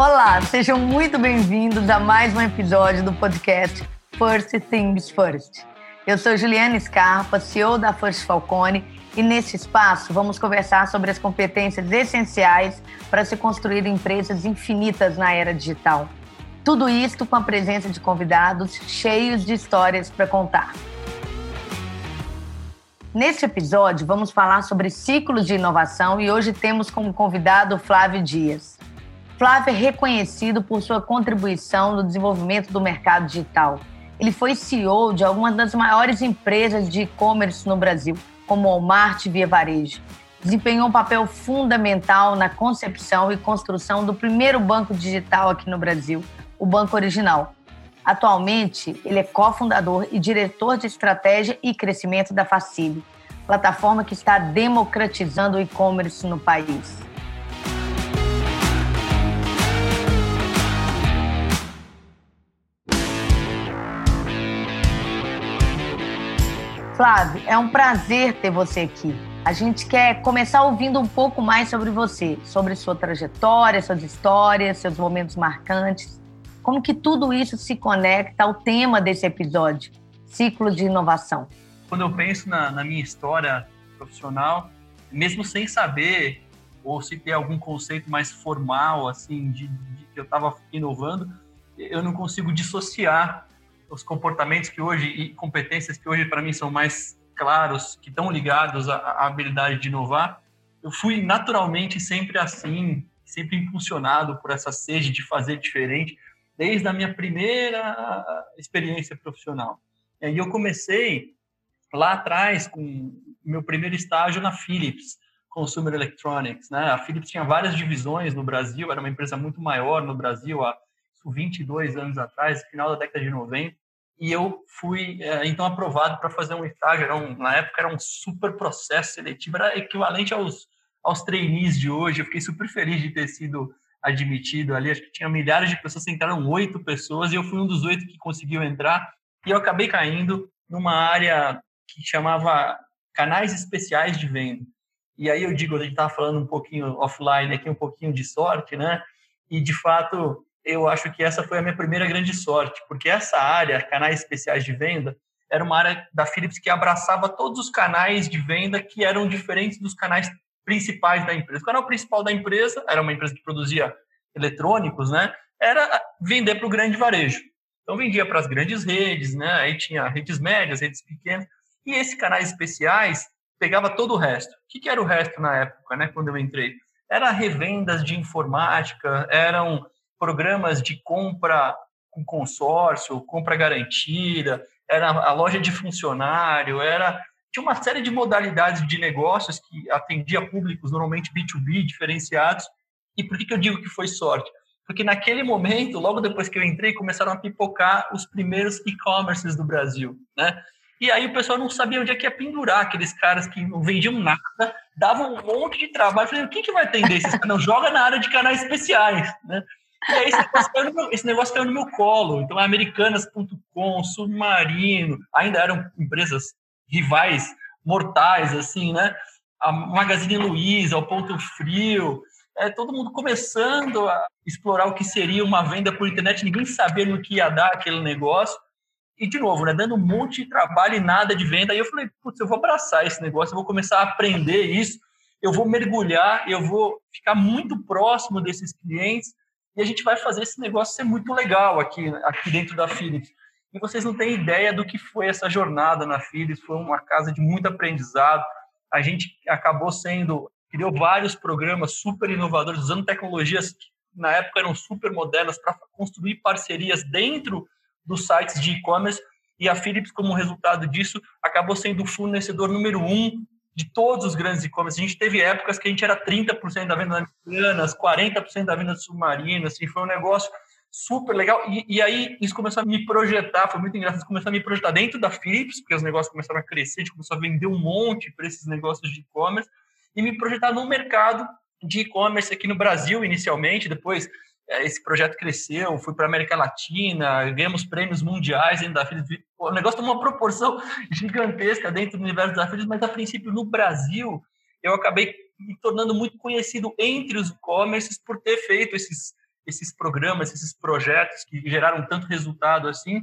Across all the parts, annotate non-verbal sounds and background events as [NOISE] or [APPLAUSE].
Olá, sejam muito bem-vindos a mais um episódio do podcast First Things First. Eu sou Juliana Scarpa, CEO da First Falcone, e nesse espaço vamos conversar sobre as competências essenciais para se construir empresas infinitas na era digital. Tudo isto com a presença de convidados cheios de histórias para contar. Neste episódio, vamos falar sobre ciclos de inovação e hoje temos como convidado Flávio Dias. Flávio é reconhecido por sua contribuição no desenvolvimento do mercado digital. Ele foi CEO de algumas das maiores empresas de e-commerce no Brasil, como Walmart Via Varejo. Desempenhou um papel fundamental na concepção e construção do primeiro banco digital aqui no Brasil, o Banco Original, Atualmente, ele é cofundador e diretor de estratégia e crescimento da Facile, plataforma que está democratizando o e-commerce no país. Flávio, é um prazer ter você aqui. A gente quer começar ouvindo um pouco mais sobre você, sobre sua trajetória, suas histórias, seus momentos marcantes. Como que tudo isso se conecta ao tema desse episódio, ciclo de inovação? Quando eu penso na, na minha história profissional, mesmo sem saber ou se ter algum conceito mais formal assim de, de que eu estava inovando, eu não consigo dissociar os comportamentos que hoje e competências que hoje para mim são mais claros, que estão ligados à, à habilidade de inovar. Eu fui naturalmente sempre assim, sempre impulsionado por essa sede de fazer diferente desde a minha primeira experiência profissional. E eu comecei lá atrás com meu primeiro estágio na Philips Consumer Electronics. Né? A Philips tinha várias divisões no Brasil, era uma empresa muito maior no Brasil há 22 anos atrás, final da década de 90. E eu fui, é, então, aprovado para fazer um estágio. Era um, na época, era um super processo seletivo, era equivalente aos, aos trainees de hoje. Eu fiquei super feliz de ter sido admitido ali, acho que tinha milhares de pessoas, entraram oito pessoas, e eu fui um dos oito que conseguiu entrar, e eu acabei caindo numa área que chamava canais especiais de venda. E aí eu digo, a gente estava falando um pouquinho offline aqui, um pouquinho de sorte, né? E de fato, eu acho que essa foi a minha primeira grande sorte, porque essa área, canais especiais de venda, era uma área da Philips que abraçava todos os canais de venda que eram diferentes dos canais principais da empresa. O canal principal da empresa era uma empresa que produzia eletrônicos, né? Era vender para o grande varejo. Então vendia para as grandes redes, né? Aí tinha redes médias, redes pequenas. E esses canais especiais pegava todo o resto. O que, que era o resto na época, né? Quando eu entrei, era revendas de informática, eram programas de compra com consórcio, compra garantida, era a loja de funcionário, era tinha uma série de modalidades de negócios que atendia públicos, normalmente B2B, diferenciados. E por que, que eu digo que foi sorte? Porque naquele momento, logo depois que eu entrei, começaram a pipocar os primeiros e-commerces do Brasil, né? E aí o pessoal não sabia onde é que ia pendurar aqueles caras que não vendiam nada, davam um monte de trabalho. Eu falei, quem que vai atender esses caras? Não, joga na área de canais especiais, né? E aí esse negócio, caiu no meu, esse negócio caiu no meu colo. Então, americanas.com, Submarino, ainda eram empresas rivais mortais, assim, né? A Magazine Luiza, o Ponto Frio, é, todo mundo começando a explorar o que seria uma venda por internet, ninguém sabia no que ia dar aquele negócio. E, de novo, né, dando um monte de trabalho e nada de venda. Aí eu falei, putz, eu vou abraçar esse negócio, eu vou começar a aprender isso, eu vou mergulhar, eu vou ficar muito próximo desses clientes e a gente vai fazer esse negócio ser muito legal aqui, aqui dentro da Philips. E vocês não têm ideia do que foi essa jornada na Philips, foi uma casa de muito aprendizado. A gente acabou sendo, criou vários programas super inovadores, usando tecnologias que na época eram super modernas para construir parcerias dentro dos sites de e-commerce. E a Philips, como resultado disso, acabou sendo o fornecedor número um de todos os grandes e-commerce. A gente teve épocas que a gente era 30% da venda americanas, 40% da venda submarina, assim, foi um negócio super legal. E, e, aí isso começou a me projetar, foi muito engraçado, começou a me projetar dentro da Philips, porque os negócios começaram a crescer, a gente começou a vender um monte para esses negócios de e-commerce, e me projetar no mercado de e-commerce aqui no Brasil, inicialmente, depois esse projeto cresceu, fui para a América Latina, ganhamos prêmios mundiais dentro da Philips, o negócio tomou uma proporção [LAUGHS] gigantesca dentro do universo da Philips, mas a princípio no Brasil eu acabei me tornando muito conhecido entre os e-commerces por ter feito esses esses programas, esses projetos que geraram tanto resultado assim.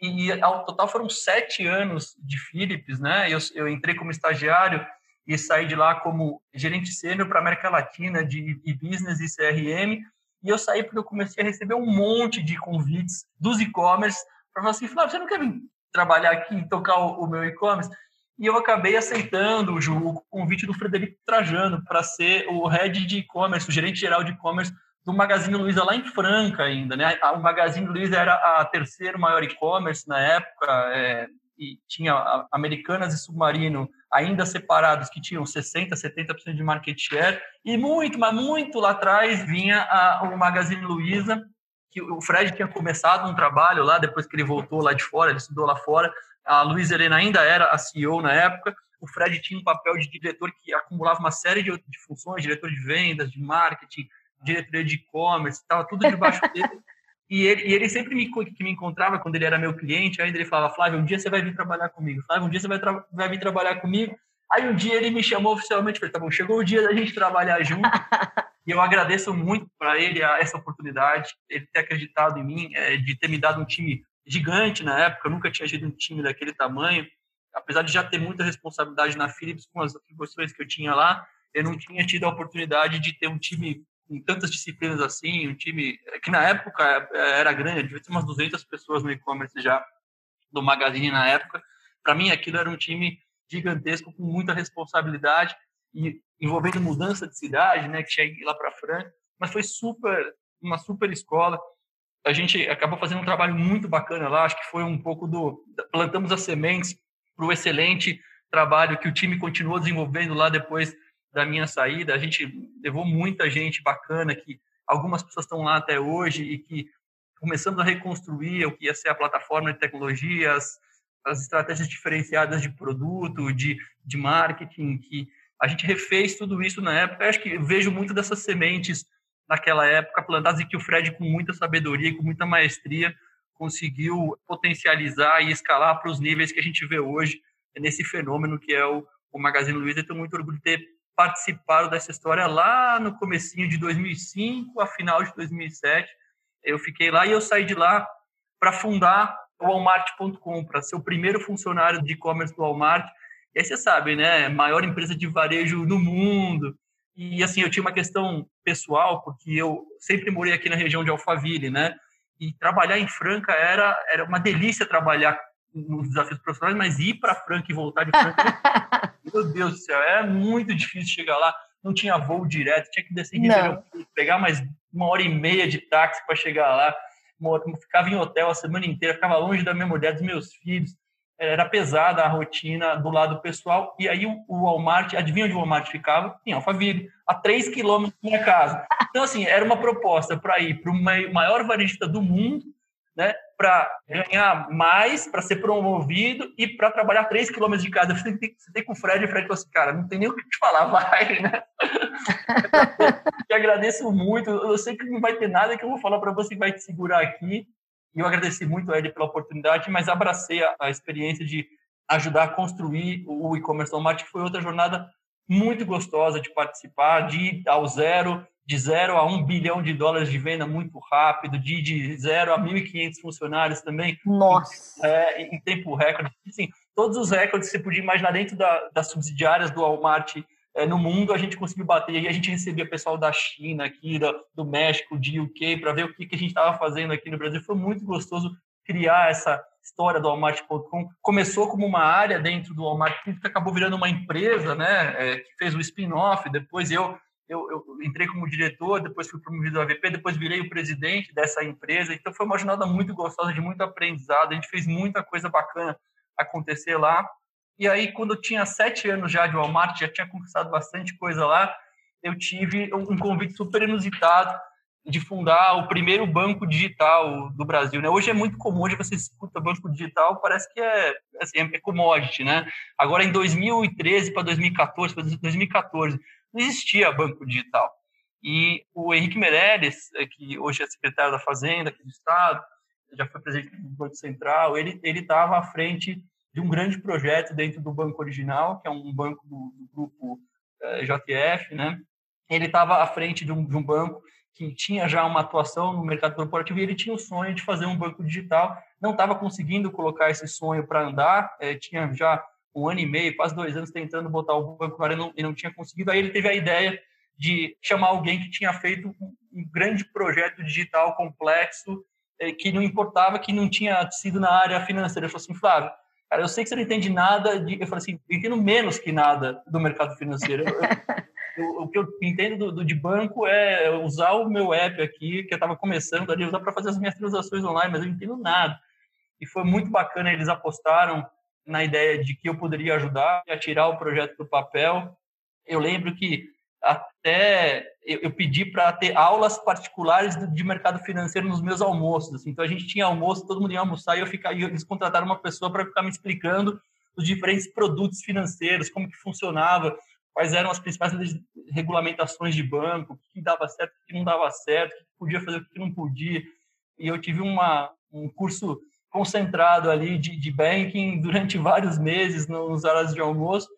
E ao total foram sete anos de Philips, né? Eu, eu entrei como estagiário e saí de lá como gerente sênior para América Latina de e-business e CRM. E eu saí porque eu comecei a receber um monte de convites dos e-commerce para falar assim, Flávio, você não quer trabalhar aqui e tocar o, o meu e-commerce? E eu acabei aceitando o convite do Frederico Trajano para ser o head de e-commerce, o gerente geral de e-commerce do Magazine Luiza lá em Franca ainda, né? O Magazine Luiza era a terceiro maior e-commerce na época é, e tinha Americanas e Submarino ainda separados que tinham 60, 70% de market share e muito, mas muito lá atrás vinha a, o Magazine Luiza que o Fred tinha começado um trabalho lá depois que ele voltou lá de fora, ele estudou lá fora. A Luiza Helena ainda era a CEO na época. O Fred tinha um papel de diretor que acumulava uma série de, de funções, diretor de vendas, de marketing, diretoria de e-commerce, estava tudo debaixo dele. [LAUGHS] E ele, e ele sempre me, que me encontrava quando ele era meu cliente, ainda ele falava, Flávio, um dia você vai vir trabalhar comigo. Flávio, um dia você vai, vai vir trabalhar comigo. Aí um dia ele me chamou oficialmente, falei, tá bom, chegou o dia da gente trabalhar junto. [LAUGHS] e eu agradeço muito para ele essa oportunidade, ele ter acreditado em mim, é, de ter me dado um time gigante na época, eu nunca tinha tido um time daquele tamanho. Apesar de já ter muita responsabilidade na Philips com as atribuições que eu tinha lá, eu não tinha tido a oportunidade de ter um time com tantas disciplinas assim, um time que na época era grande, devia ter umas 200 pessoas no e-commerce já do Magazine na época. Para mim, aquilo era um time gigantesco com muita responsabilidade e envolvendo mudança de cidade, né, que tinha que ir lá para Franca, mas foi super uma super escola. A gente acabou fazendo um trabalho muito bacana lá, acho que foi um pouco do plantamos as sementes para o excelente trabalho que o time continuou desenvolvendo lá depois da minha saída. A gente levou muita gente bacana, que algumas pessoas estão lá até hoje e que começamos a reconstruir o que ia ser a plataforma de tecnologias, as estratégias diferenciadas de produto, de, de marketing, que a gente refez tudo isso na época. Eu acho que vejo muito dessas sementes naquela época plantadas e que o Fred, com muita sabedoria e com muita maestria, conseguiu potencializar e escalar para os níveis que a gente vê hoje nesse fenômeno que é o, o Magazine Luiza. Eu tenho muito orgulho de ter participaram dessa história lá no comecinho de 2005, a final de 2007. Eu fiquei lá e eu saí de lá para fundar o Walmart.com, para ser o primeiro funcionário de e-commerce do Walmart. E aí você sabe, né? Maior empresa de varejo no mundo. E assim, eu tinha uma questão pessoal, porque eu sempre morei aqui na região de Alphaville, né? E trabalhar em Franca era, era uma delícia trabalhar nos desafios profissionais, mas ir para Franca e voltar de Franca, [LAUGHS] meu Deus do céu, é muito difícil chegar lá. Não tinha voo direto, tinha que descer em Ribeirão, pegar mais uma hora e meia de táxi para chegar lá. Ficava em hotel a semana inteira, ficava longe da minha mulher, dos meus filhos. Era pesada a rotina do lado pessoal. E aí o Walmart, adivinha onde o Walmart ficava? Em Alphaville, a 3 quilômetros da minha casa. Então, assim, era uma proposta para ir para o maior varejista do mundo, né, para ganhar mais, para ser promovido e para trabalhar 3 quilômetros de casa. Você tem, com o Fred e o Fred falou assim, cara, não tem nem o que te falar, vai, né? te agradeço muito. Eu sei que não vai ter nada que eu vou falar para você que vai te segurar aqui. E eu agradeci muito a ele pela oportunidade, mas abracei a, a experiência de ajudar a construir o e-commerce Walmart, que foi outra jornada muito gostosa de participar, de ir ao zero, de zero a um bilhão de dólares de venda muito rápido, de, de zero a 1.500 funcionários também. Nossa! Em, é, em tempo recorde. Assim, todos os recordes que você podia imaginar dentro da, das subsidiárias do Walmart é, no mundo, a gente conseguiu bater. E a gente recebia pessoal da China, aqui, do, do México, de UK, para ver o que, que a gente estava fazendo aqui no Brasil. Foi muito gostoso criar essa história do Walmart.com. Começou como uma área dentro do Walmart, que acabou virando uma empresa, né? É, que fez o spin-off. Depois eu eu, eu, entrei como diretor, depois fui promovido a VP, depois virei o presidente dessa empresa. Então foi uma jornada muito gostosa, de muito aprendizado. A gente fez muita coisa bacana acontecer lá. E aí, quando eu tinha sete anos já de Walmart, já tinha conquistado bastante coisa lá, eu tive um convite super inusitado de fundar o primeiro banco digital do Brasil. Né? Hoje é muito comum, hoje você escuta banco digital, parece que é, assim, é commodity. Né? Agora, em 2013 para 2014, para 2014, não existia banco digital. E o Henrique Meirelles, é, que hoje é secretário da Fazenda aqui do Estado, já foi presidente do Banco Central, ele estava à frente de um grande projeto dentro do Banco Original, que é um banco do, do grupo é, JF, né? Ele estava à frente de um, de um banco que tinha já uma atuação no mercado corporativo e ele tinha o sonho de fazer um banco digital. Não estava conseguindo colocar esse sonho para andar, é, tinha já um ano e meio, quase dois anos tentando botar o banco para não, e não tinha conseguido. Aí ele teve a ideia de chamar alguém que tinha feito um, grande projeto digital complexo, é, que não importava que não tinha sido na área financeira. Ele falou assim, Flávio, cara, eu sei que você não entende nada, de... eu falei assim, eu entendo menos que nada do mercado financeiro. Eu, o que eu entendo do, do, de banco é usar o meu app aqui, que eu estava começando ali, usar para fazer as minhas transações online, mas eu não entendo nada. E foi muito bacana, eles apostaram na ideia de que eu poderia ajudar a tirar o projeto do papel. Eu lembro que até eu, pedi para ter aulas particulares de mercado financeiro nos meus almoços. Assim. Então a gente tinha almoço, todo mundo ia almoçar e eu ficava, eles contrataram uma pessoa para ficar me explicando os diferentes produtos financeiros, como que funcionava, quais eram as principais regulamentações de banco, o que dava certo, o que não dava certo, o que podia fazer, o que não podia. E eu tive uma, um curso concentrado ali de, de banking [LAUGHS] durante vários meses nos horários de almoço,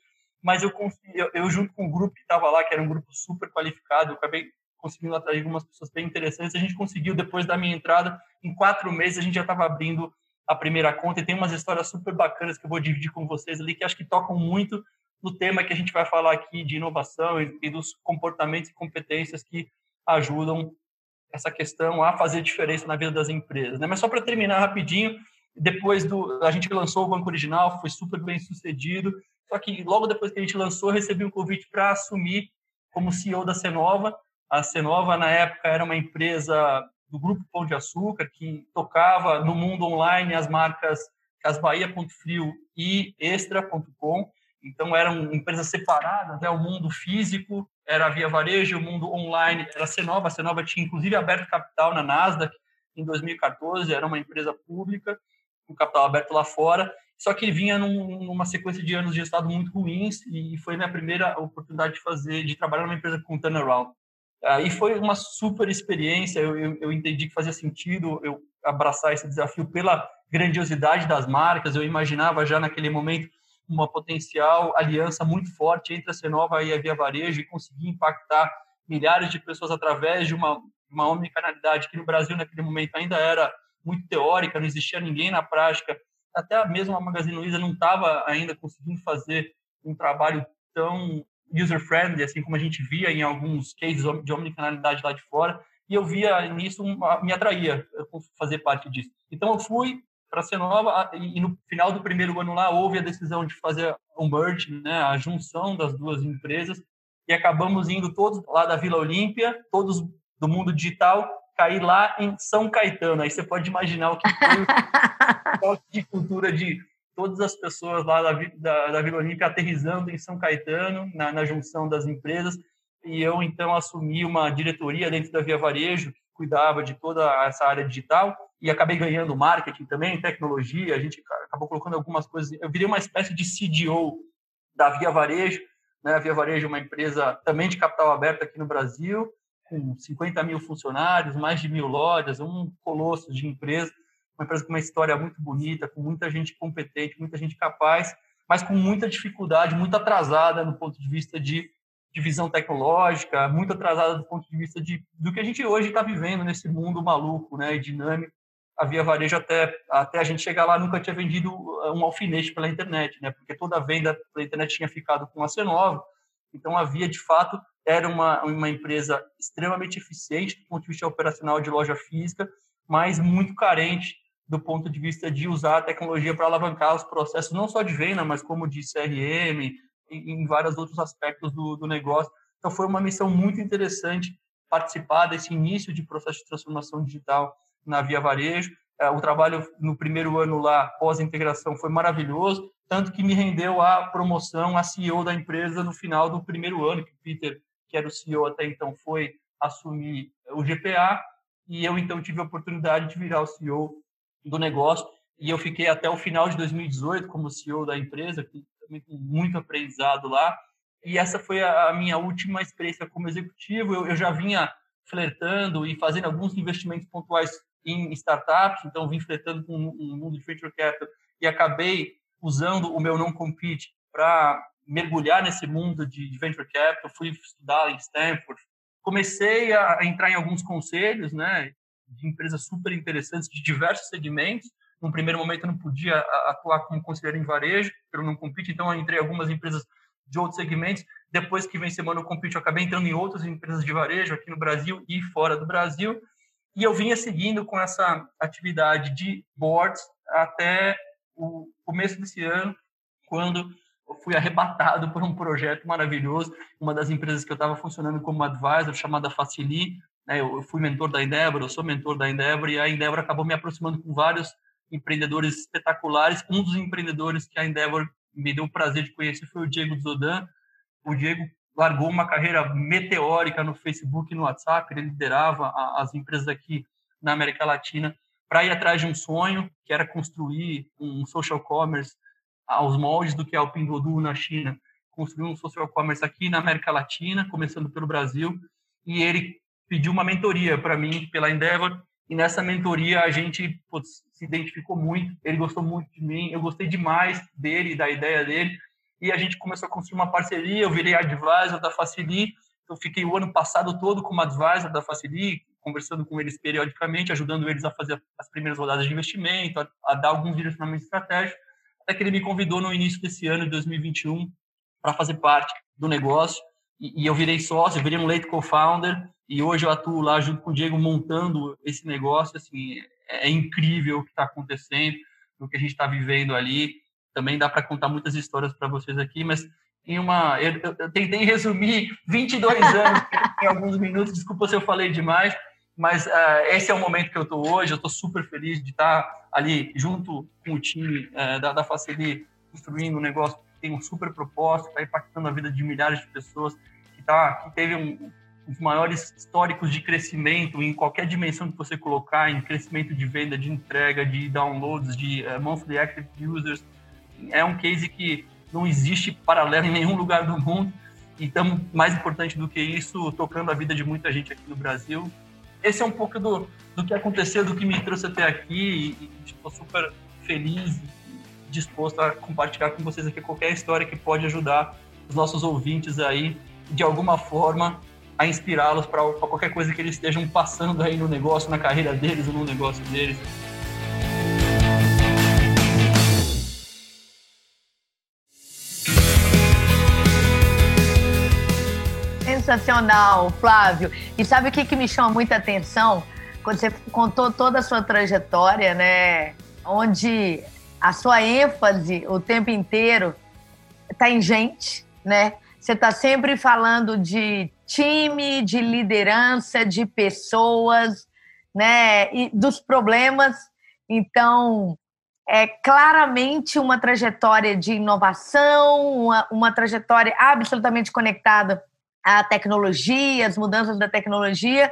mas eu, eu, eu junto com o grupo que estava lá, que era um grupo super qualificado, eu acabei conseguindo atrair algumas pessoas bem interessantes, a gente conseguiu, depois da minha entrada, em quatro meses, a gente já estava abrindo a primeira conta, e tem umas histórias super bacanas que eu vou dividir com vocês ali, que acho que tocam muito no tema que a gente vai falar aqui de inovação e, dos comportamentos e competências que ajudam essa questão a fazer diferença na vida das empresas. Né? Mas só para terminar rapidinho, depois do a gente lançou o banco original, foi super bem sucedido. Só que logo depois que a gente lançou, eu recebi um convite para assumir como CEO da Cenova. A Cenova na época era uma empresa do grupo Pão de Açúcar que tocava no mundo online as marcas Casbahia.frio e Extra.com. Então eram empresas separadas, né? o mundo físico era Via Varejo, o mundo online era a Cenova. A Cenova tinha inclusive aberto capital na Nasdaq em 2014, era uma empresa pública com capital aberto lá fora. Só que vinha num, numa sequência de anos de estado muito ruins e foi minha primeira oportunidade de fazer, de trabalhar numa empresa com turnaround. E foi uma super experiência. Eu, eu, eu entendi que fazia sentido eu abraçar esse desafio pela grandiosidade das marcas. Eu imaginava já naquele momento uma potencial aliança muito forte entre a Cenova e a Via Varejo e conseguir impactar milhares de pessoas através de uma, uma omnicanalidade que no Brasil, naquele momento, ainda era muito teórica, não existia ninguém na prática. Até mesmo a Magazine Luiza não estava ainda conseguindo fazer um trabalho tão user-friendly, assim como a gente via em alguns cases de omnicanalidade lá de fora, e eu via nisso, me atraía fazer parte disso. Então eu fui, para ser nova e no final do primeiro ano lá houve a decisão de fazer um merge, né, a junção das duas empresas e acabamos indo todos lá da Vila Olímpia, todos do mundo digital, cair lá em São Caetano. Aí você pode imaginar o que foi [LAUGHS] de cultura de todas as pessoas lá da, da, da Vila Olímpia aterrizando em São Caetano, na, na junção das empresas. E eu, então, assumi uma diretoria dentro da Via Varejo, que cuidava de toda essa área digital e acabei ganhando marketing também, tecnologia, a gente acabou colocando algumas coisas. Eu virei uma espécie de CDO da Via Varejo, né? A Via Varejo é uma empresa também de capital aberto aqui no Brasil, com 50 mil funcionários, mais de mil lojas, um colosso de empresa, uma empresa com uma história muito bonita, com muita gente competente, muita gente capaz, mas com muita dificuldade, muito atrasada no ponto de vista de de visão tecnológica, muito atrasada do ponto de vista de, do que a gente hoje está vivendo nesse mundo maluco né, e dinâmico a Via Varejo até, até a gente chegar lá nunca tinha vendido uh, um alfinete pela internet, né? Porque toda a venda pela internet tinha ficado com a C9. Então a Via de fato era uma uma empresa extremamente eficiente do ponto de vista operacional de loja física, mas muito carente do ponto de vista de usar a tecnologia para alavancar os processos não só de venda, mas como de CRM e em vários outros aspectos do, do negócio. Então foi uma missão muito interessante participar desse início de processo de transformação digital na Via Varejo. É, o trabalho no primeiro ano lá, pós-integração, foi maravilhoso, tanto que me rendeu a promoção a CEO da empresa no final do primeiro ano, que o Peter, que era o CEO até então, foi assumir o GPA, e eu então tive a oportunidade de virar o CEO do negócio, e eu fiquei até o final de 2018 como CEO da empresa, com muito aprendizado lá, e essa foi a minha última experiência como executivo. Eu, eu já vinha flertando e fazendo alguns investimentos pontuais em startups, então vim flertando com um mundo de venture capital e acabei usando o meu não compete para mergulhar nesse mundo de venture capital. Fui estudar em Stanford, comecei a entrar em alguns conselhos, né, de empresas super interessantes de diversos segmentos. No primeiro momento eu não podia atuar como conselheiro em varejo, pelo não compete, então eu entrei em algumas empresas de outros segmentos. Depois que vem semana o compete, eu acabei entrando em outras empresas de varejo aqui no Brasil e fora do Brasil. E eu vinha seguindo com essa atividade de boards até o começo desse ano, quando eu fui arrebatado por um projeto maravilhoso, uma das empresas que eu estava funcionando como advisor, chamada Facili. Né? Eu fui mentor da Endeavor, eu sou mentor da Endeavor, e a Endeavor acabou me aproximando com vários empreendedores espetaculares. Um dos empreendedores que a Endeavor me deu o prazer de conhecer foi o Diego Zodan. O Diego largou uma carreira meteórica no Facebook e no WhatsApp, ele liderava as empresas aqui na América Latina para ir atrás de um sonho, que era construir um social commerce aos moldes do que é o Pinduoduo na China, construir um social commerce aqui na América Latina, começando pelo Brasil, e ele pediu uma mentoria para mim pela Endeavor, e nessa mentoria a gente putz, se identificou muito, ele gostou muito de mim, eu gostei demais dele, da ideia dele, e a gente começou a construir uma parceria, eu virei advisor da Facili, eu fiquei o ano passado todo como advisor da Facili, conversando com eles periodicamente, ajudando eles a fazer as primeiras rodadas de investimento, a, a dar alguns direcionamentos estratégicos, até que ele me convidou no início desse ano, de 2021, para fazer parte do negócio. E, e, eu virei sócio, virei um late co-founder, e hoje eu atuo lá junto com o Diego montando esse negócio. Assim, é, é incrível o que está acontecendo, o que a gente está vivendo ali. Também dá para contar muitas histórias para vocês aqui, mas em uma, eu, eu, tentei resumir 22 [LAUGHS] anos em alguns minutos. Desculpa se eu falei demais, mas uh, esse é o momento que eu estou hoje. Eu estou super feliz de estar ali junto com o time uh, da, da Facili, construindo um negócio que tem um super propósito, está impactando a vida de milhares de pessoas, que, tá, que teve um, os maiores históricos de crescimento em qualquer dimensão que você colocar, em crescimento de venda, de entrega, de downloads, de uh, monthly active users. É um case que não existe paralelo em nenhum lugar do mundo. Então, mais importante do que isso, tocando a vida de muita gente aqui no Brasil esse é um pouco do, do que aconteceu, do que me trouxe até aqui e estou super feliz e disposto a compartilhar com vocês aqui qualquer história que pode ajudar os nossos ouvintes aí, de alguma forma, a inspirá-los para qualquer coisa que eles estejam passando aí no negócio, na carreira deles ou no negócio deles. Sensacional, Flávio. E sabe o que, que me chama muita atenção? Quando você contou toda a sua trajetória, né? Onde a sua ênfase o tempo inteiro está em gente, né? Você está sempre falando de time, de liderança, de pessoas, né? E dos problemas. Então, é claramente uma trajetória de inovação, uma, uma trajetória absolutamente conectada a tecnologia, as mudanças da tecnologia,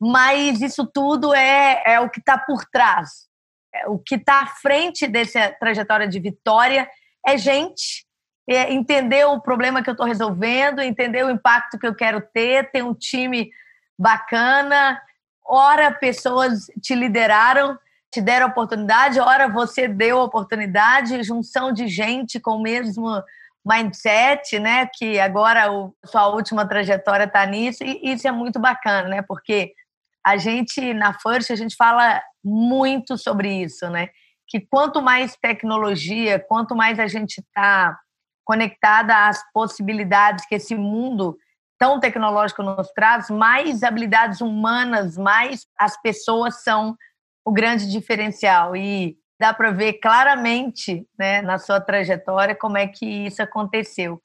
mas isso tudo é, é o que está por trás. É, o que está à frente dessa trajetória de vitória é gente, é entender o problema que eu estou resolvendo, entender o impacto que eu quero ter, ter um time bacana. Ora, pessoas te lideraram, te deram oportunidade, ora, você deu oportunidade, junção de gente com o mesmo mindset, né? Que agora o, sua última trajetória está nisso, e isso é muito bacana, né? Porque a gente, na First, a gente fala muito sobre isso, né? Que quanto mais tecnologia, quanto mais a gente está conectada às possibilidades que esse mundo tão tecnológico nos traz, mais habilidades humanas, mais as pessoas são o grande diferencial. E dá para ver claramente né, na sua trajetória como é que isso aconteceu.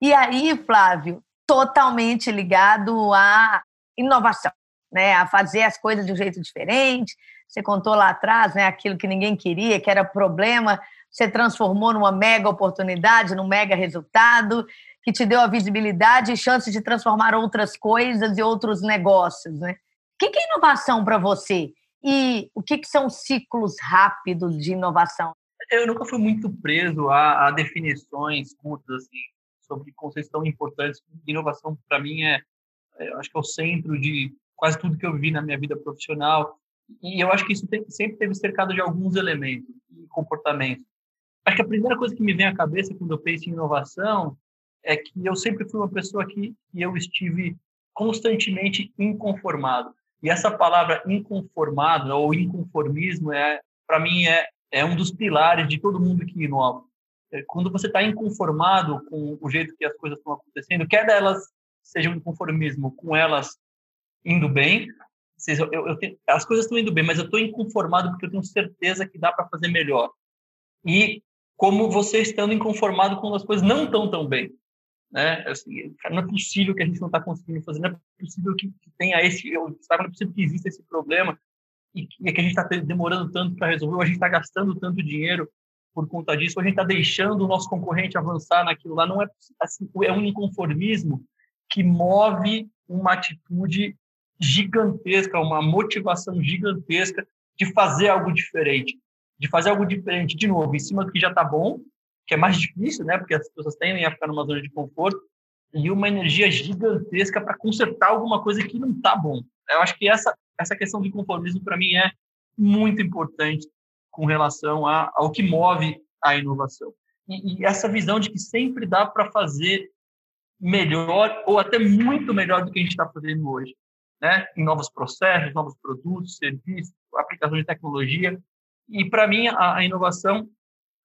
E aí, Flávio, totalmente ligado à inovação, né, a fazer as coisas de um jeito diferente. Você contou lá atrás né, aquilo que ninguém queria, que era problema, você transformou numa mega oportunidade, num mega resultado, que te deu a visibilidade e chance de transformar outras coisas e outros negócios. Né? O que é inovação para você? E o que, que são ciclos rápidos de inovação? Eu nunca fui muito preso a, a definições curtas assim, sobre conceitos tão importantes. Inovação, para mim, é, é, acho que é o centro de quase tudo que eu vi na minha vida profissional. E eu acho que isso tem, sempre teve cercado de alguns elementos e comportamentos. Acho que a primeira coisa que me vem à cabeça quando eu penso em inovação é que eu sempre fui uma pessoa que, que eu estive constantemente inconformado. E essa palavra inconformado ou inconformismo é, para mim, é, é um dos pilares de todo mundo que inova. É, quando você está inconformado com o jeito que as coisas estão acontecendo, quer delas sejam inconformismo com elas indo bem, seja, eu, eu tenho, as coisas estão indo bem, mas eu estou inconformado porque eu tenho certeza que dá para fazer melhor. E como você estando inconformado quando as coisas não estão tão bem. Né? Assim, não é possível que a gente não está conseguindo fazer, não é possível que, tenha esse, sabe, não é possível que exista esse problema e que, e que a gente está demorando tanto para resolver, ou a gente está gastando tanto dinheiro por conta disso, ou a gente está deixando o nosso concorrente avançar naquilo lá, não é assim, é um inconformismo que move uma atitude gigantesca, uma motivação gigantesca de fazer algo diferente, de fazer algo diferente de novo, em cima do que já está bom, que é mais difícil, né? Porque as pessoas tendem a ficar numa zona de conforto e uma energia gigantesca para consertar alguma coisa que não está bom. Eu acho que essa essa questão de conformismo para mim é muito importante com relação a, ao que move a inovação. E, e essa visão de que sempre dá para fazer melhor ou até muito melhor do que a gente está fazendo hoje, né? Em novos processos, novos produtos, serviços, aplicação de tecnologia. E para mim a, a inovação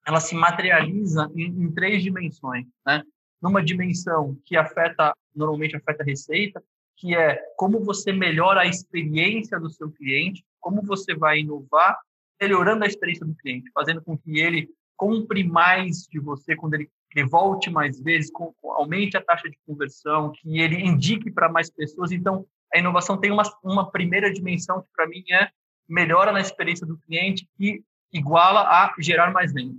ela se materializa em, em três dimensões, né? Numa dimensão que afeta, normalmente afeta a receita, que é como você melhora a experiência do seu cliente, como você vai inovar, melhorando a experiência do cliente, fazendo com que ele compre mais de você quando ele, ele volte mais vezes, com, aumente a taxa de conversão, que ele indique para mais pessoas. Então, a inovação tem uma, uma primeira dimensão que, para mim, é melhora na experiência do cliente e iguala a gerar mais venda.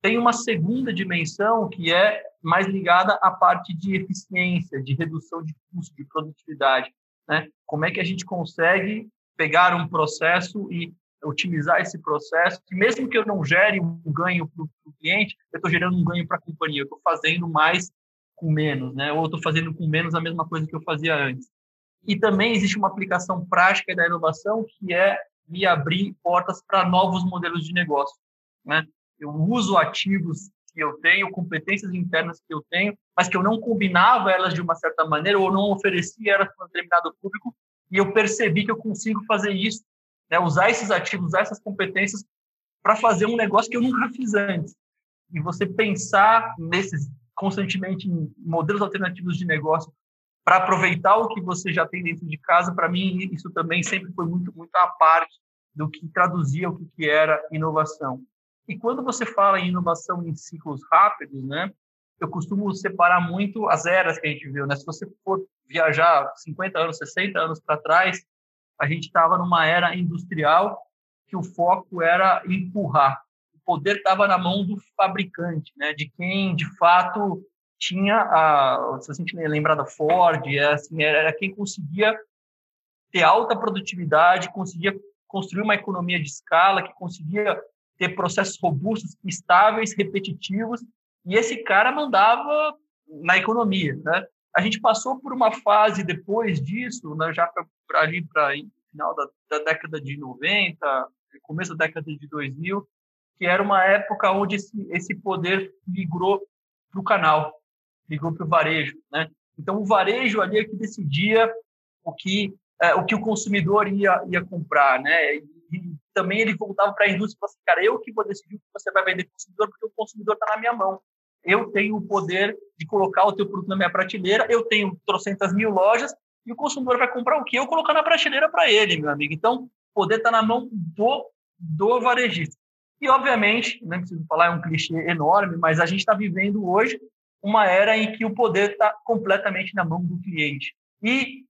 Tem uma segunda dimensão que é mais ligada à parte de eficiência, de redução de custo, de produtividade. Né? Como é que a gente consegue pegar um processo e otimizar esse processo, que mesmo que eu não gere um ganho para o cliente, eu estou gerando um ganho para a companhia, eu estou fazendo mais com menos, né? ou estou fazendo com menos a mesma coisa que eu fazia antes. E também existe uma aplicação prática da inovação que é me abrir portas para novos modelos de negócio. Né? Eu uso ativos que eu tenho, competências internas que eu tenho, mas que eu não combinava elas de uma certa maneira ou não oferecia elas para um determinado público, e eu percebi que eu consigo fazer isso, né? usar esses ativos, usar essas competências para fazer um negócio que eu nunca fiz antes. E você pensar nesses constantemente em modelos alternativos de negócio para aproveitar o que você já tem dentro de casa, para mim isso também sempre foi muito muito à parte do que traduzia o que era inovação. E quando você fala em inovação em ciclos rápidos, né, eu costumo separar muito as eras que a gente viu. Né? Se você for viajar 50 anos, 60 anos para trás, a gente estava numa era industrial que o foco era empurrar. O poder estava na mão do fabricante, né? de quem, de fato, tinha a... Se a gente lembrar da Ford, é assim, era quem conseguia ter alta produtividade, conseguia construir uma economia de escala, que conseguia ter processos robustos, estáveis, repetitivos, e esse cara mandava na economia, né? A gente passou por uma fase depois disso, né, já para ali para final da, da, década de 90, começo da década de 2000, que era uma época onde esse, esse poder migrou para o canal, migrou para o varejo, né? Então o varejo ali é que decidia o que é, o que o consumidor ia ia comprar, né? E, também ele voltava para a indústria e falava assim, cara, eu que vou decidir o que você vai vender para o consumidor, porque o consumidor está na minha mão. Eu tenho o poder de colocar o teu produto na minha prateleira, eu tenho trocentas mil lojas, e o consumidor vai comprar o que eu colocar na prateleira para ele, meu amigo. Então, poder está na mão do, do varejista. E, obviamente, não preciso falar, é um clichê enorme, mas a gente está vivendo hoje uma era em que o poder está completamente na mão do cliente. E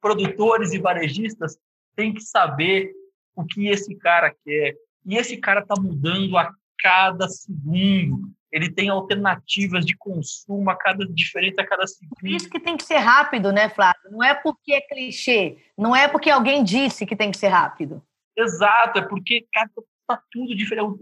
produtores e varejistas têm que saber o que esse cara quer. E esse cara está mudando a cada segundo. Ele tem alternativas de consumo a cada diferente a cada segundo. Por isso que tem que ser rápido, né, Flávio? Não é porque é clichê, não é porque alguém disse que tem que ser rápido. Exato, é porque cara, tá tudo diferente.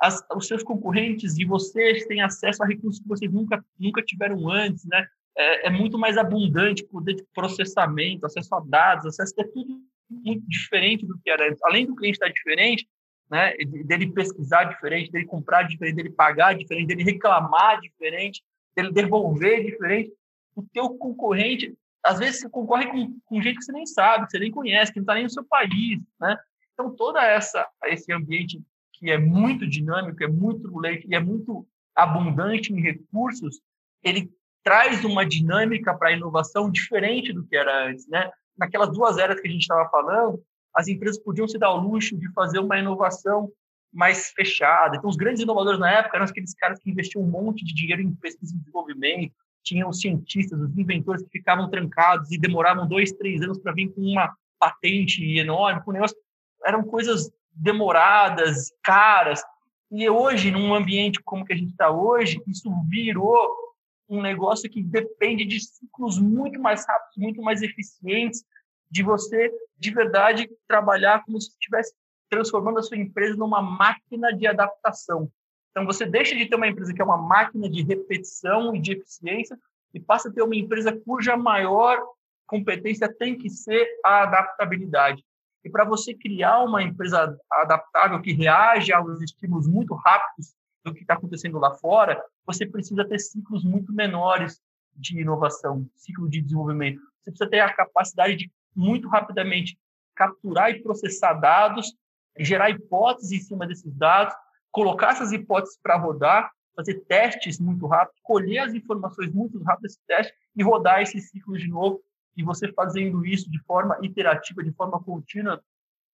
As, os seus concorrentes e vocês têm acesso a recursos que vocês nunca nunca tiveram antes, né? É, é muito mais abundante poder de processamento, acesso a dados, acesso a tudo muito diferente do que era antes. Além do cliente estar diferente, né, dele pesquisar diferente, dele comprar diferente, dele pagar diferente, dele reclamar diferente, dele devolver diferente, o teu concorrente às vezes você concorre com, com gente que você nem sabe, que você nem conhece, que não está nem no seu país, né? Então, toda essa esse ambiente que é muito dinâmico, é muito turbulento e é muito abundante em recursos, ele traz uma dinâmica para a inovação diferente do que era antes, né? Naquelas duas eras que a gente estava falando, as empresas podiam se dar o luxo de fazer uma inovação mais fechada. Então, os grandes inovadores na época eram aqueles caras que investiam um monte de dinheiro em pesquisa e desenvolvimento, tinham os cientistas, os inventores que ficavam trancados e demoravam dois, três anos para vir com uma patente enorme, com um negócio. Eram coisas demoradas, caras. E hoje, num ambiente como que a gente está hoje, isso virou um negócio que depende de ciclos muito mais rápidos, muito mais eficientes, de você, de verdade, trabalhar como se estivesse transformando a sua empresa numa máquina de adaptação. Então, você deixa de ter uma empresa que é uma máquina de repetição e de eficiência e passa a ter uma empresa cuja maior competência tem que ser a adaptabilidade. E para você criar uma empresa adaptável que reage aos estímulos muito rápidos do que está acontecendo lá fora, você precisa ter ciclos muito menores de inovação, ciclo de desenvolvimento. Você precisa ter a capacidade de muito rapidamente capturar e processar dados, gerar hipóteses em cima desses dados, colocar essas hipóteses para rodar, fazer testes muito rápido, colher as informações muito rápido desse teste e rodar esses ciclos de novo. E você fazendo isso de forma iterativa, de forma contínua,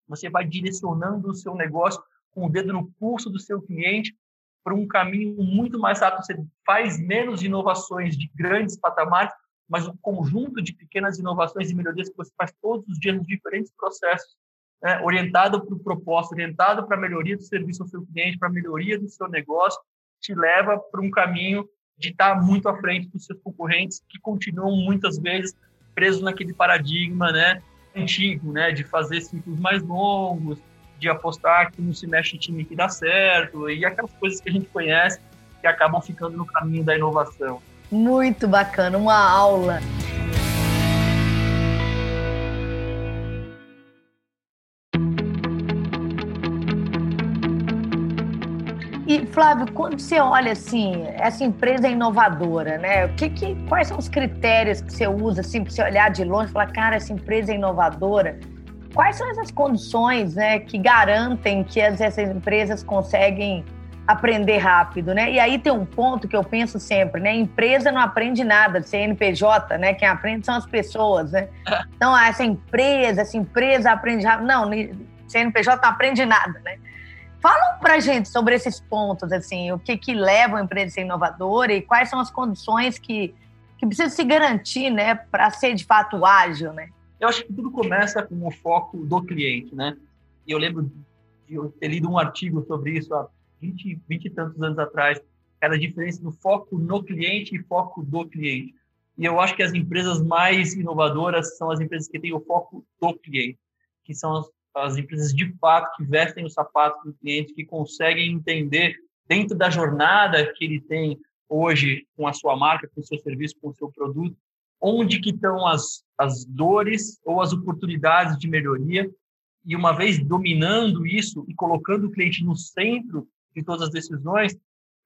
você vai direcionando o seu negócio com o dedo no pulso do seu cliente para um caminho muito mais rápido. Você faz menos inovações de grandes patamares, mas um conjunto de pequenas inovações e melhorias que você faz todos os dias nos diferentes processos, né? orientado para o propósito, orientado para a melhoria do serviço ao seu cliente, para a melhoria do seu negócio, te leva para um caminho de estar muito à frente dos seus concorrentes que continuam muitas vezes presos naquele paradigma, né, antigo, né, de fazer ciclos mais longos, de apostar que não se mexe time que dá certo e aquelas coisas que a gente conhece que acabam ficando no caminho da inovação. Muito bacana, uma aula. E Flávio, quando você olha assim, essa empresa é inovadora, né? O que, que, quais são os critérios que você usa assim para você olhar de longe e falar, cara, essa empresa é inovadora? Quais são essas condições, né, que garantem que essas empresas conseguem aprender rápido, né? E aí tem um ponto que eu penso sempre, né? Empresa não aprende nada, CNPJ, né? Quem aprende são as pessoas, né? Então, ah, essa empresa, essa empresa aprende rápido. Não, CNPJ não aprende nada, né? Fala pra gente sobre esses pontos, assim, o que que leva a empresa a ser inovadora e quais são as condições que, que precisa se garantir, né, para ser de fato ágil, né? Eu acho que tudo começa com o foco do cliente, né? E eu lembro de eu ter lido um artigo sobre isso há 20, 20 e tantos anos atrás, era a diferença do foco no cliente e foco do cliente. E eu acho que as empresas mais inovadoras são as empresas que têm o foco do cliente, que são as, as empresas de fato que vestem os sapatos do cliente, que conseguem entender dentro da jornada que ele tem hoje com a sua marca, com o seu serviço, com o seu produto, onde que estão as, as dores ou as oportunidades de melhoria. E uma vez dominando isso e colocando o cliente no centro de todas as decisões,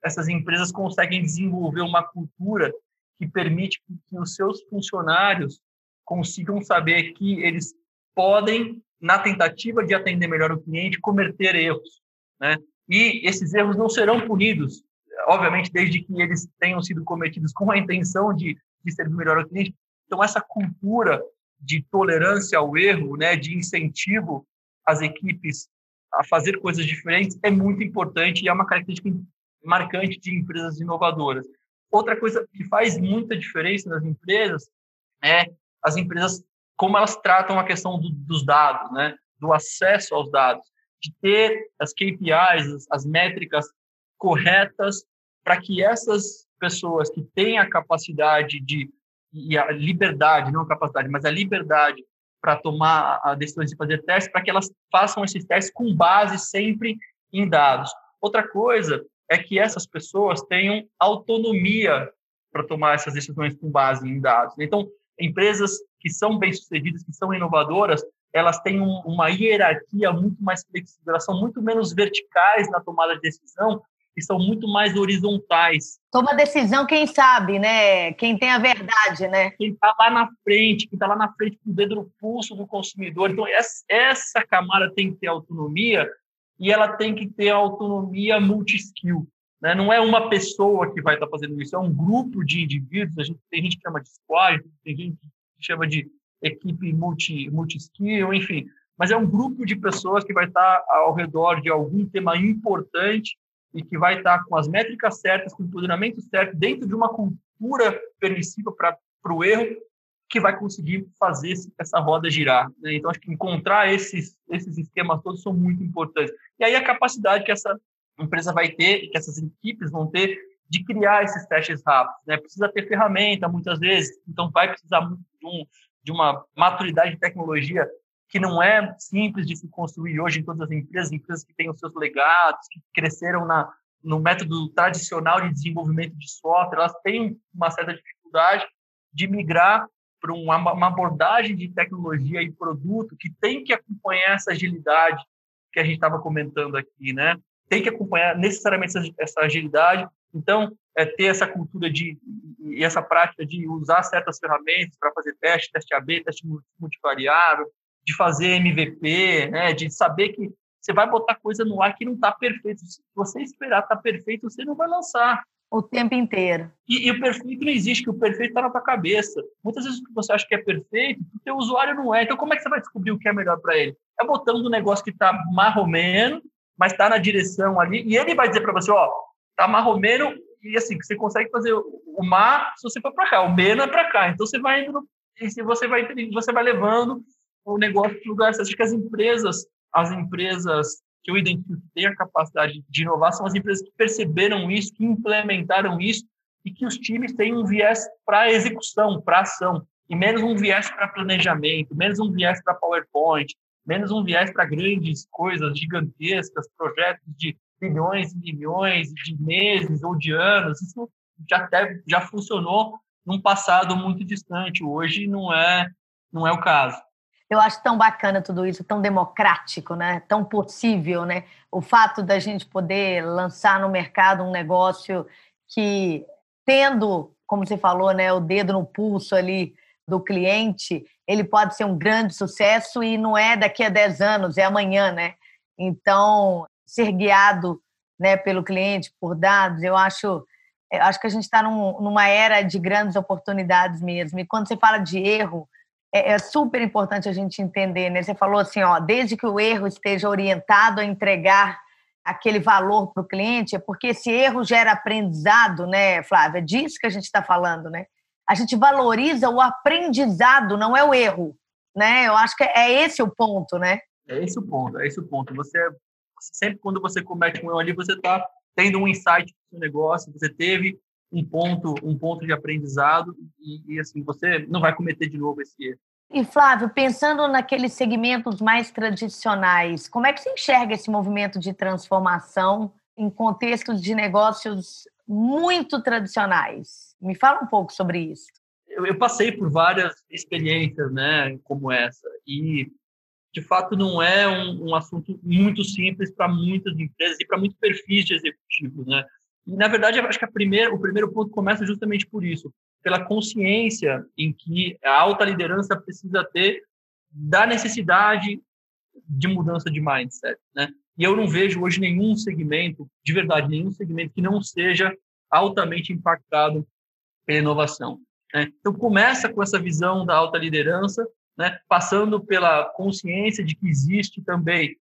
essas empresas conseguem desenvolver uma cultura que permite que os seus funcionários consigam saber que eles podem, na tentativa de atender melhor o cliente, cometer erros, né? E esses erros não serão punidos, obviamente, desde que eles tenham sido cometidos com a intenção de, de servir melhor ao cliente. Então, essa cultura de tolerância ao erro, né, de incentivo às equipes a fazer coisas diferentes é muito importante e é uma característica marcante de empresas inovadoras. Outra coisa que faz muita diferença nas empresas é as empresas como elas tratam a questão do, dos dados, né, do acesso aos dados, de ter as KPIs, as, as métricas corretas para que essas pessoas que têm a capacidade de e a liberdade, não a capacidade, mas a liberdade para tomar a decisão de fazer testes, para que elas façam esses testes com base sempre em dados. Outra coisa é que essas pessoas tenham autonomia para tomar essas decisões com base em dados. Então, empresas que são bem-sucedidas, que são inovadoras, elas têm um, uma hierarquia muito mais flexível, elas são muito menos verticais na tomada de decisão que são muito mais horizontais. Toma decisão quem sabe, né? Quem tem a verdade, né? Quem está lá na frente, quem está lá na frente com o dedo no pulso do consumidor. Então, essa, camada tem que ter autonomia e ela tem que ter autonomia multi-skill. Né? Não é uma pessoa que vai estar tá fazendo isso, é um grupo de indivíduos. A gente, tem gente que chama de squad, tem gente que chama de equipe multi-skill, multi enfim. Mas é um grupo de pessoas que vai estar tá ao redor de algum tema importante e que vai estar com as métricas certas, com o empoderamento certo, dentro de uma cultura permissiva para o erro, que vai conseguir fazer essa roda girar. Né? Então, acho que encontrar esses, esses esquemas todos são muito importantes. E aí a capacidade que essa empresa vai ter, que essas equipes vão ter, de criar esses testes rápidos. Né? Precisa ter ferramenta, muitas vezes, então vai precisar de, um, de uma maturidade de tecnologia que não é simples de se construir hoje em todas as empresas, empresas que têm os seus legados, que cresceram na, no método tradicional de desenvolvimento de software, elas têm uma certa dificuldade de migrar para uma, uma, abordagem de tecnologia e produto que tem que acompanhar essa agilidade que a gente estava comentando aqui, né? Tem que acompanhar necessariamente essa, essa agilidade. Então, é ter essa cultura de e essa prática de usar certas ferramentas para fazer teste, teste AB, teste multivariável, de fazer MVP, né, de saber que você vai botar coisa no ar que não está perfeito. Se você esperar estar tá perfeito, você não vai lançar. O tempo inteiro. E, e o perfeito não existe, que o perfeito está na tua cabeça. Muitas vezes o que você acha que é perfeito, o teu usuário não é. Então, como é que você vai descobrir o que é melhor para ele? É botando um negócio que está marromeno, mas está na direção ali, e ele vai dizer para você, ó, tá marromeno, e assim, você consegue fazer o mar se você for para cá, o meno é para cá. Então, você vai indo, e se você vai, você vai levando o negócio de lugar. Acho que as empresas, as empresas que eu identifico que têm a capacidade de inovar são as empresas que perceberam isso, que implementaram isso e que os times têm um viés para execução, para ação, e menos um viés para planejamento, menos um viés para PowerPoint, menos um viés para grandes coisas gigantescas, projetos de milhões e milhões de meses ou de anos. Isso já até já funcionou num passado muito distante. Hoje não é não é o caso. Eu acho tão bacana tudo isso, tão democrático, né? Tão possível, né? O fato da gente poder lançar no mercado um negócio que tendo, como você falou, né, o dedo no pulso ali do cliente, ele pode ser um grande sucesso e não é daqui a 10 anos, é amanhã, né? Então, ser guiado, né, pelo cliente, por dados, eu acho acho que a gente está num, numa era de grandes oportunidades mesmo. E quando você fala de erro, é, é, super importante a gente entender, né? Você falou assim, ó, desde que o erro esteja orientado a entregar aquele valor para o cliente, é porque esse erro gera aprendizado, né, Flávia? É disso que a gente está falando, né? A gente valoriza o aprendizado, não é o erro, né? Eu acho que é esse o ponto, né? É esse o ponto, é esse o ponto. Você sempre quando você comete um erro ali, você está tendo um insight do negócio, você teve um ponto, um ponto de aprendizado e, e, assim você não vai cometer de novo esse erro. E Flávio, pensando naqueles segmentos mais tradicionais, como é que você enxerga esse movimento de transformação em contextos de negócios muito tradicionais? Me fala um pouco sobre isso. Eu, eu passei por várias experiências, né, como essa e de fato não é um, um assunto muito simples para muitas empresas e para muitos perfis de executivos, né? E, na verdade, eu acho que primeira, o primeiro ponto começa justamente por isso, pela consciência em que a alta liderança precisa ter da necessidade de mudança de mindset, né? E eu não vejo hoje nenhum segmento, de verdade, nenhum segmento que não seja altamente impactado pela inovação. Né? Então, começa com essa visão da alta liderança, né? passando pela consciência de que existe também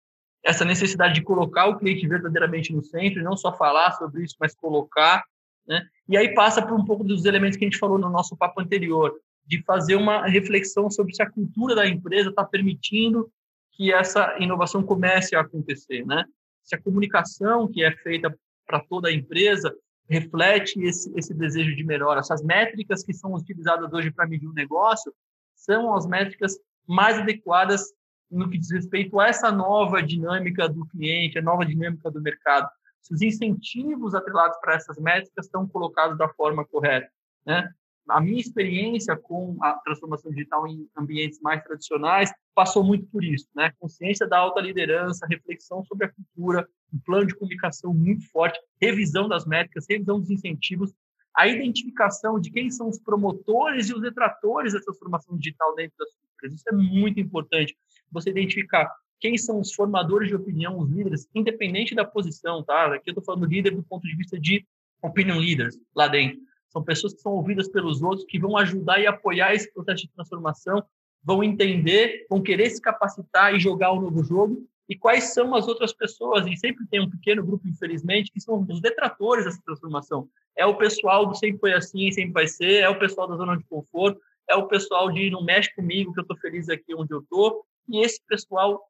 essa necessidade de colocar o cliente verdadeiramente no centro, não só falar sobre isso, mas colocar, né? E aí passa por um pouco dos elementos que a gente falou no nosso papo anterior, de fazer uma reflexão sobre se a cultura da empresa está permitindo que essa inovação comece a acontecer, né? Se a comunicação que é feita para toda a empresa reflete esse, esse desejo de melhora. Essas métricas que são utilizadas hoje para medir o um negócio são as métricas mais adequadas no que diz respeito a essa nova dinâmica do cliente, a nova dinâmica do mercado. Se os incentivos atrelados para essas métricas estão colocados da forma correta, né? a minha experiência com a transformação digital em ambientes mais tradicionais passou muito por isso, né? Consciência da alta liderança, reflexão sobre a cultura, um plano de comunicação muito forte, revisão das métricas, revisão dos incentivos, a identificação de quem são os promotores e os detratores da transformação digital dentro das empresas. Isso é muito importante. Você identificar quem são os formadores de opinião, os líderes, independente da posição, tá? Aqui eu estou falando líder do ponto de vista de opinion leaders lá dentro são pessoas que são ouvidas pelos outros, que vão ajudar e apoiar esse processo de transformação, vão entender, vão querer se capacitar e jogar o um novo jogo. E quais são as outras pessoas? E sempre tem um pequeno grupo, infelizmente, que são os detratores dessa transformação. É o pessoal do sempre foi assim, sempre vai ser, é o pessoal da zona de conforto, é o pessoal de não mexe comigo, que eu estou feliz aqui onde eu estou. E esse pessoal,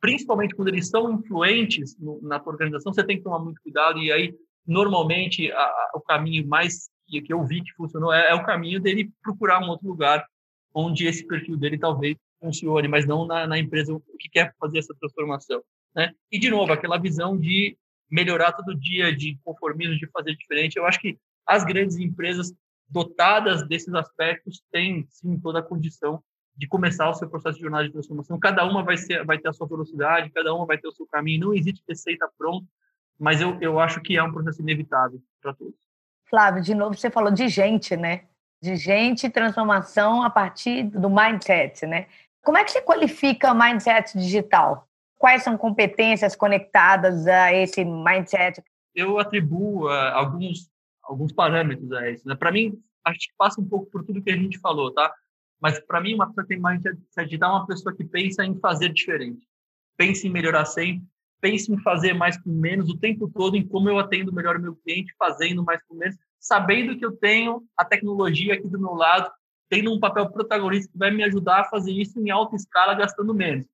principalmente quando eles são influentes no, na tua organização, você tem que tomar muito cuidado. E aí, normalmente, a, a, o caminho mais que, que eu vi que funcionou é, é, o caminho dele procurar um outro lugar onde esse perfil dele talvez funcione, mas não na, na empresa que quer fazer essa transformação. Né? E, de novo, aquela visão de melhorar todo dia, de conformismo, de fazer diferente. Eu acho que as grandes empresas dotadas desses aspectos têm, sim, toda a condição de começar o seu processo de jornada de transformação. Cada uma vai, ser, vai ter a sua velocidade, cada uma vai ter o seu caminho. Não existe receita pronta, mas eu, eu acho que é um processo inevitável para todos. Flávio, de novo você falou de gente, né? De gente transformação a partir do mindset, né? Como é que você qualifica mindset digital? Quais são competências conectadas a esse mindset? Eu atribuo uh, alguns alguns parâmetros a isso. Né? Para mim, acho que passa um pouco por tudo que a gente falou, tá? Mas para mim, uma pessoa que tem mindset digital é uma pessoa que pensa em fazer diferente, pensa em melhorar sempre, pense em fazer mais com menos o tempo todo, em como eu atendo melhor o meu cliente, fazendo mais com menos, sabendo que eu tenho a tecnologia aqui do meu lado, tendo um papel protagonista que vai me ajudar a fazer isso em alta escala, gastando menos.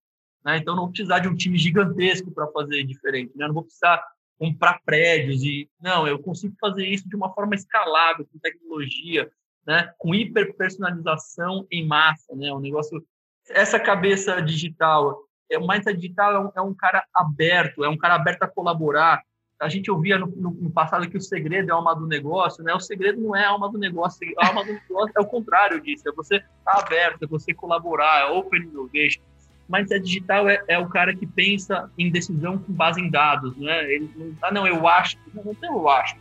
Né? Então, não vou precisar de um time gigantesco para fazer diferente. Né? Não vou precisar comprar prédios e não, eu consigo fazer isso de uma forma escalável, com tecnologia, né? com hiperpersonalização em massa, né? Um negócio essa cabeça digital é, o mindset digital é um, é um, cara aberto, é um cara aberto a colaborar. A gente ouvia no, no, no, passado que o segredo é a alma do negócio, né? O segredo não é a alma do negócio, a alma do negócio é o contrário disso, é você estar tá aberto, é você colaborar, é open innovation. Mindset digital é, é, o cara que pensa em decisão com base em dados, né? Ele não, ah, não, eu acho, não, não tem eu acho.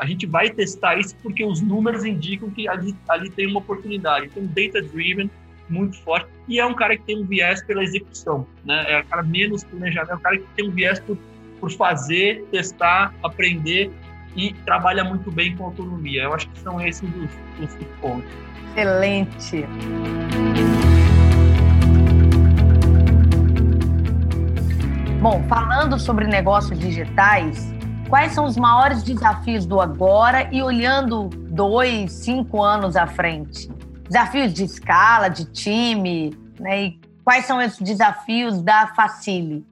A gente vai testar isso porque os números indicam que ali, ali tem uma oportunidade. Então, data driven muito forte. E é um cara que tem um viés pela execução, né? É um cara menos planejamento, é um cara que tem um viés por, por fazer, testar, aprender e trabalha muito bem com autonomia. Eu acho que são esses os, os pontos. Excelente. Bom, falando sobre negócios digitais, quais são os maiores desafios do agora e olhando dois, cinco anos à frente? desafios de escala, de time, né? E quais são os desafios da Facile?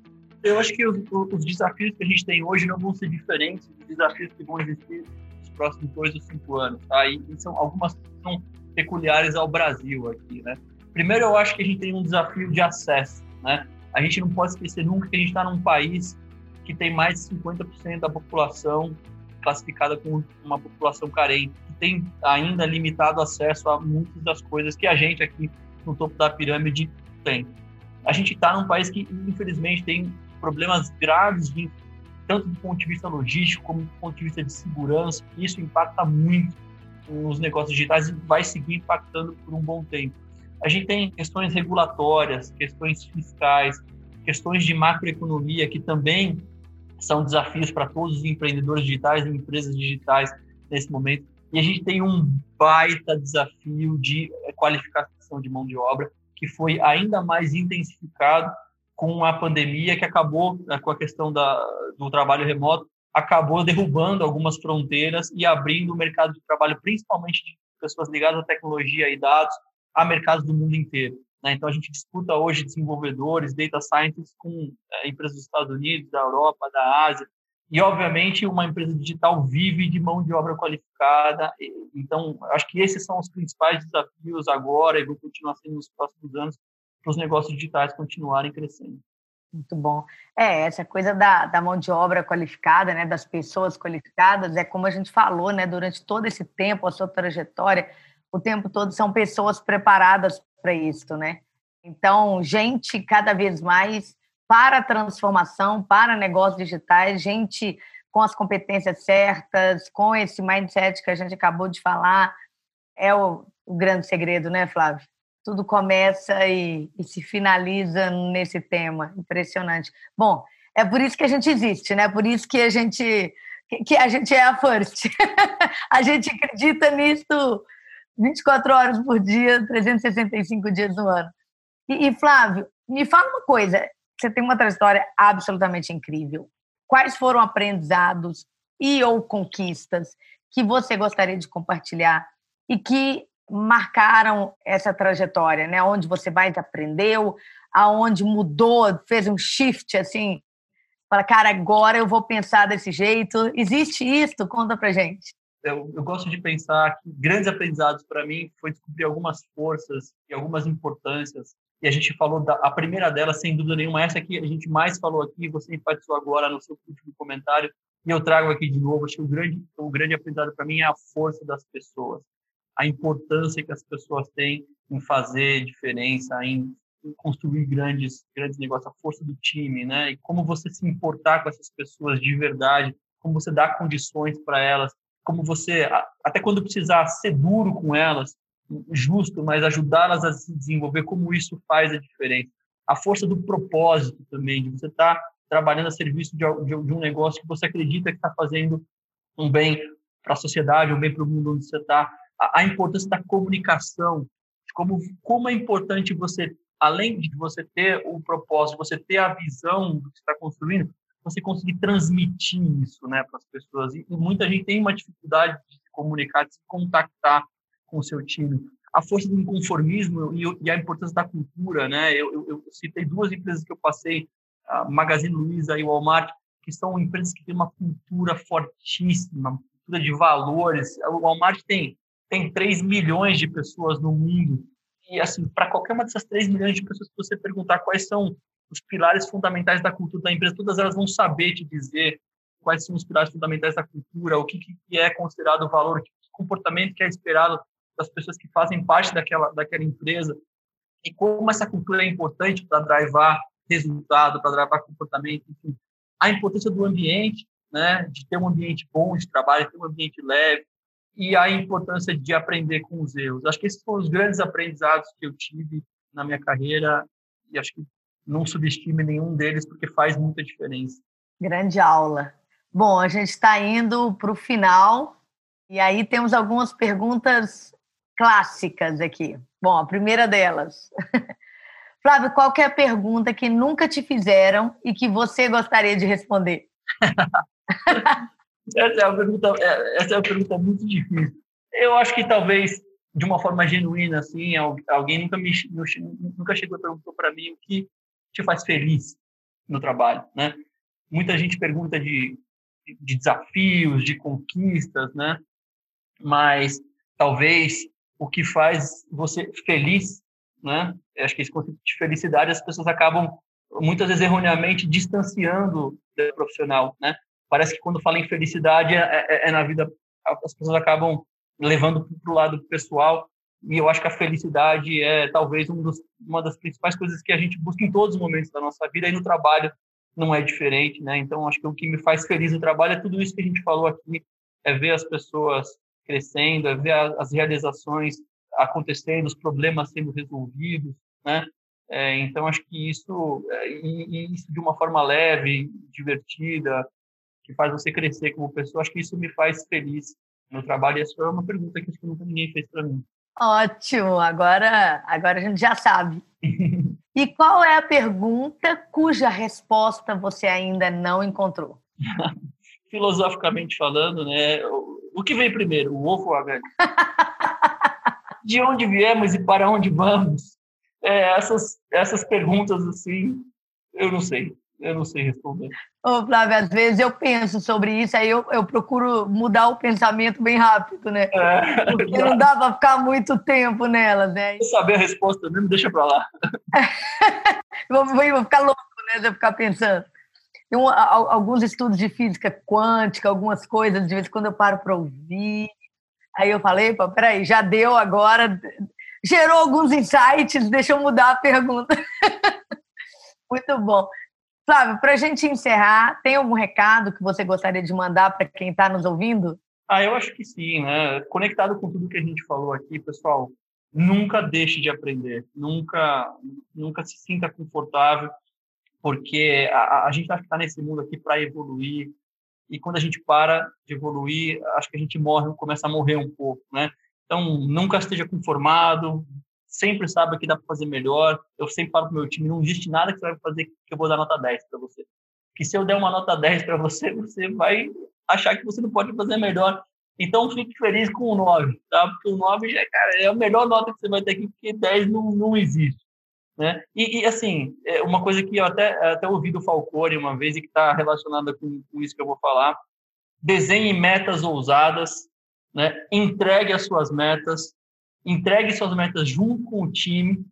Eu acho que os, os, desafios que a gente tem hoje não vão ser diferentes dos desafios que vão existir nos próximos dois ou cinco anos, tá? E, e são algumas são peculiares ao Brasil aqui, né? Primeiro, eu acho que a gente tem um desafio de acesso, né? A gente não pode esquecer nunca que a gente está num país que tem mais de 50% da população classificada como uma população carente tem ainda limitado acesso a muitas das coisas que a gente aqui no topo da pirâmide tem. A gente está num país que, infelizmente, tem problemas graves, de, tanto do ponto de vista logístico como do ponto de vista de segurança. Isso impacta muito os negócios digitais e vai seguir impactando por um bom tempo. A gente tem questões regulatórias, questões fiscais, questões de macroeconomia que também são desafios para todos os empreendedores digitais e empresas digitais nesse momento. E a gente tem um baita desafio de qualificação de mão de obra, que foi ainda mais intensificado com a pandemia, que acabou, né, com a questão da, do trabalho remoto, acabou derrubando algumas fronteiras e abrindo o mercado de trabalho, principalmente de pessoas ligadas à tecnologia e dados, a mercados do mundo inteiro. Né? Então, a gente disputa hoje desenvolvedores, data scientists com é, empresas dos Estados Unidos, da Europa, da Ásia, e, obviamente, uma empresa digital vive de mão de obra qualificada. Então, acho que esses são os principais desafios agora e vão continuar sendo nos próximos anos para os negócios digitais continuarem crescendo. Muito bom. É, essa coisa da, da mão de obra qualificada, né, das pessoas qualificadas, é como a gente falou, né, durante todo esse tempo, a sua trajetória, o tempo todo são pessoas preparadas para isso, né? Então, gente cada vez mais para transformação, para negócios digitais, gente com as competências certas, com esse mindset que a gente acabou de falar, é o, o grande segredo, né, Flávio? Tudo começa e, e, se finaliza nesse tema. Impressionante. Bom, é por isso que a gente existe, né? Por isso que a gente que a gente é a first. [LAUGHS] a gente acredita nisso 24 horas por dia, 365 dias no ano. E, e Flávio, me fala uma coisa. Você tem uma trajetória absolutamente incrível. Quais foram aprendizados e ou conquistas que você gostaria de compartilhar e que marcaram essa trajetória, né? Onde você mais aprendeu, aonde mudou, fez um shift assim, para cara, agora eu vou pensar desse jeito. Existe isso? Conta pra gente. Eu, eu gosto de pensar que grandes aprendizados para mim foi descobrir algumas forças e algumas importâncias. E a gente falou da a primeira delas, sem dúvida nenhuma, essa que a gente mais falou aqui, você enfatizou agora no seu último comentário, e eu trago aqui de novo, acho que o grande, o grande aprendizado para mim é a força das pessoas a importância que as pessoas têm em fazer diferença, em, em construir grandes, grandes negócios, a força do time, né? E como você se importar com essas pessoas de verdade, como você dá condições para elas, como você, até quando precisar, ser duro com elas, justo, mas ajudá-las a se desenvolver, como isso faz a diferença. A força do propósito também, de você estar tá trabalhando a serviço de, um negócio que você acredita que está fazendo um bem para a sociedade, um bem para o mundo onde você está a, importância da comunicação, como, como é importante você, além de você ter o propósito, você ter a visão do que está construindo, você conseguir transmitir isso né, para as pessoas. E, muita gente tem uma dificuldade de se comunicar, de se contactar com o seu time. A força do inconformismo e, a importância da cultura. Né? Eu, eu, eu, citei duas empresas que eu passei, a Magazine Luiza e o Walmart, que são empresas que têm uma cultura fortíssima, uma cultura de valores. O Walmart tem tem 3 milhões de pessoas no mundo. E, assim, para qualquer uma dessas 3 milhões de pessoas que você perguntar quais são os pilares fundamentais da cultura da empresa, todas elas vão saber te dizer quais são os pilares fundamentais da cultura, o que, que é considerado valor, que comportamento que é esperado das pessoas que fazem parte daquela, daquela empresa e como essa cultura é importante para drivar resultado, para drivar comportamento, enfim. A importância do ambiente, né, de ter um ambiente bom de trabalho, ter um ambiente leve, e a importância de aprender com os erros. Acho que esses foram os grandes aprendizados que eu tive na minha carreira e acho que não subestime nenhum deles porque faz muita diferença. Grande aula. Bom, a gente está indo para o final e aí temos algumas perguntas clássicas aqui. Bom, a primeira delas. [LAUGHS] Flávio, qual é a pergunta que nunca te fizeram e que você gostaria de responder? [LAUGHS] Essa é uma pergunta, é, essa é uma pergunta muito difícil. Eu acho que talvez de uma forma genuína, assim, alguém nunca me nunca chegou e perguntou para mim o que te faz feliz no trabalho, né? Muita gente pergunta de, de desafios, de conquistas, né? Mas talvez o que faz você feliz, né? Eu acho que esse conceito de felicidade as pessoas acabam muitas vezes erroneamente distanciando do profissional, né? parece que quando fala em felicidade é, é, é na vida, as pessoas acabam levando para o lado pessoal. E eu acho que a felicidade é talvez um dos, uma das principais coisas que a gente busca em todos os momentos da nossa vida e no trabalho não é diferente, né? Então acho que o que me faz feliz no trabalho é tudo isso que a gente falou aqui, é ver as pessoas crescendo, é ver as realizações acontecendo, os problemas sendo resolvidos, né? É, então acho que isso, é, e, e isso de uma forma leve, divertida, que faz você crescer como pessoa. Acho que isso me faz feliz no trabalho. E essa foi uma pergunta que, nunca ninguém fez para mim. Ótimo, agora, agora a gente já sabe. e qual é a pergunta cuja resposta você ainda não encontrou? [LAUGHS] Filosoficamente falando, né? O que vem primeiro, o ovo ou a galinha? [LAUGHS] De onde viemos e para onde vamos? É, essas, essas perguntas, assim, eu não sei eu não sei responder. Ô, Flávio, às vezes eu penso sobre isso, aí eu, eu procuro mudar o pensamento bem rápido, né? É, Porque não dá para ficar muito tempo nelas, né? Se saber a resposta mesmo, deixa para lá. [LAUGHS] vou, vou, ficar louco, né? Você ficar pensando. Tem um, alguns estudos de física quântica, algumas coisas, de vez em quando eu paro para ouvir. Aí eu falei, pô, peraí, já deu agora, gerou alguns insights, deixa eu mudar a pergunta. [LAUGHS] Muito bom. Flávio, para a gente encerrar, tem algum recado que você gostaria de mandar para quem está nos ouvindo? Ah, eu acho que sim, né? Conectado com tudo que a gente falou aqui, pessoal, nunca deixe de aprender, nunca, nunca se sinta confortável, porque a, a gente está nesse mundo aqui para evoluir, e quando a gente para de evoluir, acho que a gente morre, começa a morrer um pouco, né? Então, nunca esteja conformado, sempre sabe que dá para fazer melhor. Eu sempre falo para meu time, não existe nada que você vai fazer que eu vou dar nota 10 para você. Que se eu der uma nota 10 para você, [LAUGHS] você vai achar que você não pode fazer melhor. Então, fique feliz com o 9, tá? Porque o 9 já, cara, é a melhor nota que você vai ter aqui, porque 10 não, não existe. Né? E, e, assim, é uma coisa que eu até, até ouvi do Falcone uma vez e que está relacionada com, com, isso que eu vou falar: desenhe metas ousadas, né? entregue as suas metas, entregue suas metas junto com o time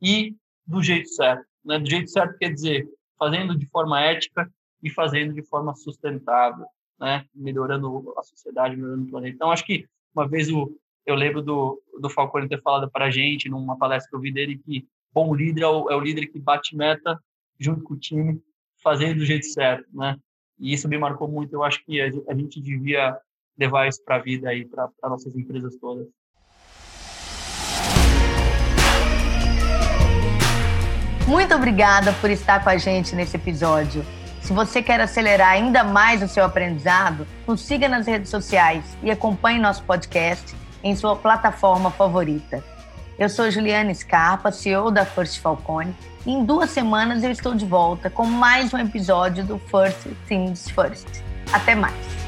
e do jeito certo. Né? Do jeito certo quer dizer fazendo de forma ética e fazendo de forma sustentável, né? melhorando a sociedade, melhorando o planeta. Então, acho que uma vez o, eu lembro do, do Falcone ter falado para a gente, numa palestra que eu vi dele, que bom líder é o, é o líder que bate meta junto com o time, fazendo do jeito certo. Né? E isso me marcou muito. Eu acho que a, a gente devia levar isso para a vida para nossas empresas todas. Muito obrigada por estar com a gente nesse episódio. Se você quer acelerar ainda mais o seu aprendizado, nos siga nas redes sociais e acompanhe nosso podcast em sua plataforma favorita. Eu sou Juliana Scarpa, CEO da First Falcone, e em duas semanas eu estou de volta com mais um episódio do First Things First. Até mais!